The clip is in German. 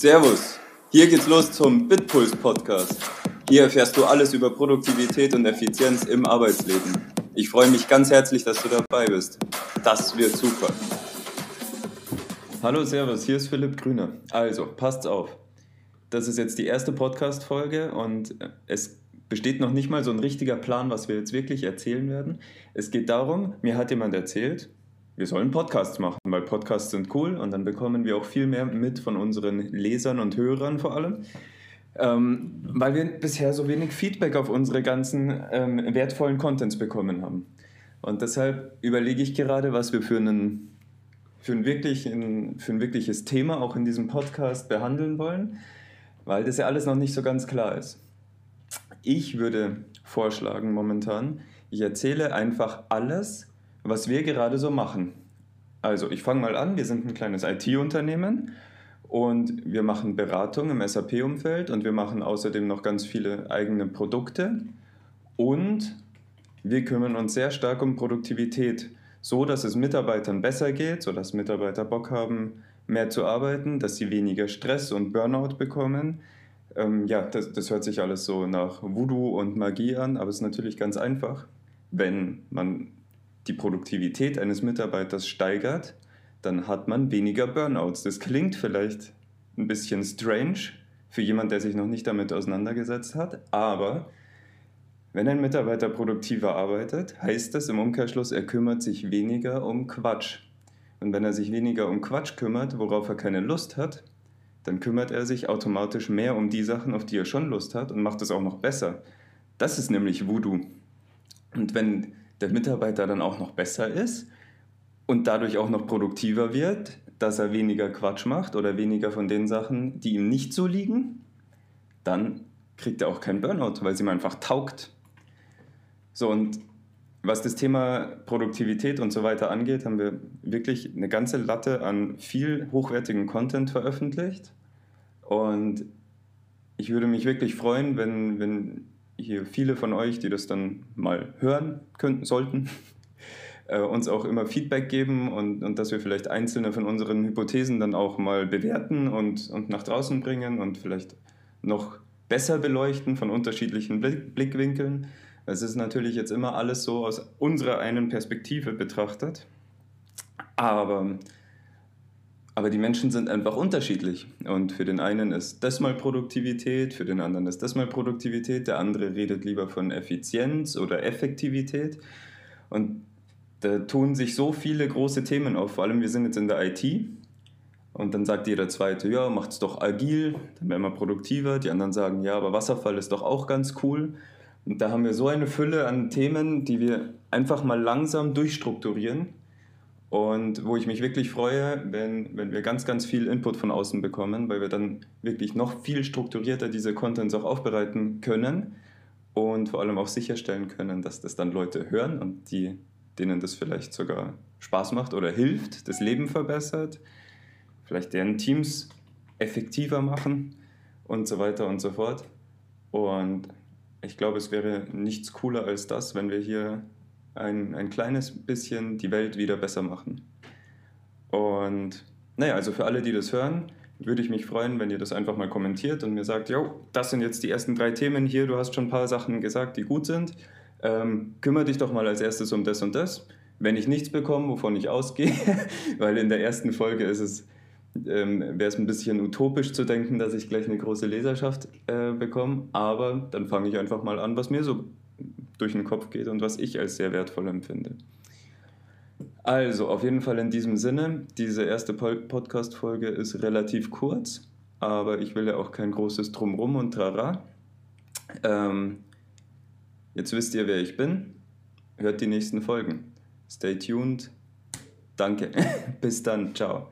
Servus, hier geht's los zum Bitpuls Podcast. Hier erfährst du alles über Produktivität und Effizienz im Arbeitsleben. Ich freue mich ganz herzlich, dass du dabei bist. Das wird super. Hallo, Servus, hier ist Philipp Grüner. Also, passt auf. Das ist jetzt die erste Podcast-Folge und es besteht noch nicht mal so ein richtiger Plan, was wir jetzt wirklich erzählen werden. Es geht darum, mir hat jemand erzählt, wir sollen Podcasts machen, weil Podcasts sind cool und dann bekommen wir auch viel mehr mit von unseren Lesern und Hörern vor allem. Ähm, weil wir bisher so wenig Feedback auf unsere ganzen ähm, wertvollen Contents bekommen haben. Und deshalb überlege ich gerade, was wir für, einen, für, ein wirklich, für ein wirkliches Thema auch in diesem Podcast behandeln wollen, weil das ja alles noch nicht so ganz klar ist. Ich würde vorschlagen momentan, ich erzähle einfach alles, was wir gerade so machen. Also ich fange mal an, wir sind ein kleines IT-Unternehmen und wir machen Beratung im SAP-Umfeld und wir machen außerdem noch ganz viele eigene Produkte und wir kümmern uns sehr stark um Produktivität, so dass es Mitarbeitern besser geht, so dass Mitarbeiter Bock haben, mehr zu arbeiten, dass sie weniger Stress und Burnout bekommen. Ähm, ja, das, das hört sich alles so nach Voodoo und Magie an, aber es ist natürlich ganz einfach, wenn man die Produktivität eines Mitarbeiters steigert, dann hat man weniger Burnouts. Das klingt vielleicht ein bisschen strange für jemand, der sich noch nicht damit auseinandergesetzt hat, aber wenn ein Mitarbeiter produktiver arbeitet, heißt das im Umkehrschluss, er kümmert sich weniger um Quatsch. Und wenn er sich weniger um Quatsch kümmert, worauf er keine Lust hat, dann kümmert er sich automatisch mehr um die Sachen, auf die er schon Lust hat und macht es auch noch besser. Das ist nämlich Voodoo. Und wenn der Mitarbeiter dann auch noch besser ist und dadurch auch noch produktiver wird, dass er weniger Quatsch macht oder weniger von den Sachen, die ihm nicht so liegen, dann kriegt er auch keinen Burnout, weil es ihm einfach taugt. So, und was das Thema Produktivität und so weiter angeht, haben wir wirklich eine ganze Latte an viel hochwertigen Content veröffentlicht. Und ich würde mich wirklich freuen, wenn, wenn hier viele von euch, die das dann mal hören könnten, sollten, äh, uns auch immer Feedback geben und, und dass wir vielleicht einzelne von unseren Hypothesen dann auch mal bewerten und, und nach draußen bringen und vielleicht noch besser beleuchten von unterschiedlichen Blick Blickwinkeln. Es ist natürlich jetzt immer alles so aus unserer einen Perspektive betrachtet, aber aber die Menschen sind einfach unterschiedlich. Und für den einen ist das mal Produktivität, für den anderen ist das mal Produktivität, der andere redet lieber von Effizienz oder Effektivität. Und da tun sich so viele große Themen auf, vor allem wir sind jetzt in der IT. Und dann sagt jeder Zweite, ja, macht es doch agil, dann werden wir produktiver. Die anderen sagen, ja, aber Wasserfall ist doch auch ganz cool. Und da haben wir so eine Fülle an Themen, die wir einfach mal langsam durchstrukturieren und wo ich mich wirklich freue, wenn, wenn wir ganz, ganz viel Input von außen bekommen, weil wir dann wirklich noch viel strukturierter diese Contents auch aufbereiten können und vor allem auch sicherstellen können, dass das dann Leute hören und die, denen das vielleicht sogar Spaß macht oder hilft, das Leben verbessert, vielleicht deren Teams effektiver machen und so weiter und so fort. Und ich glaube, es wäre nichts cooler als das, wenn wir hier ein, ein kleines bisschen die Welt wieder besser machen. Und naja, also für alle, die das hören, würde ich mich freuen, wenn ihr das einfach mal kommentiert und mir sagt, jo, das sind jetzt die ersten drei Themen hier, du hast schon ein paar Sachen gesagt, die gut sind. Ähm, kümmere dich doch mal als erstes um das und das. Wenn ich nichts bekomme, wovon ich ausgehe, weil in der ersten Folge ist es, ähm, wäre es ein bisschen utopisch zu denken, dass ich gleich eine große Leserschaft äh, bekomme, aber dann fange ich einfach mal an, was mir so durch den Kopf geht und was ich als sehr wertvoll empfinde. Also, auf jeden Fall in diesem Sinne, diese erste Podcast-Folge ist relativ kurz, aber ich will ja auch kein großes Drumrum und Trara. Ähm, jetzt wisst ihr, wer ich bin. Hört die nächsten Folgen. Stay tuned. Danke. Bis dann. Ciao.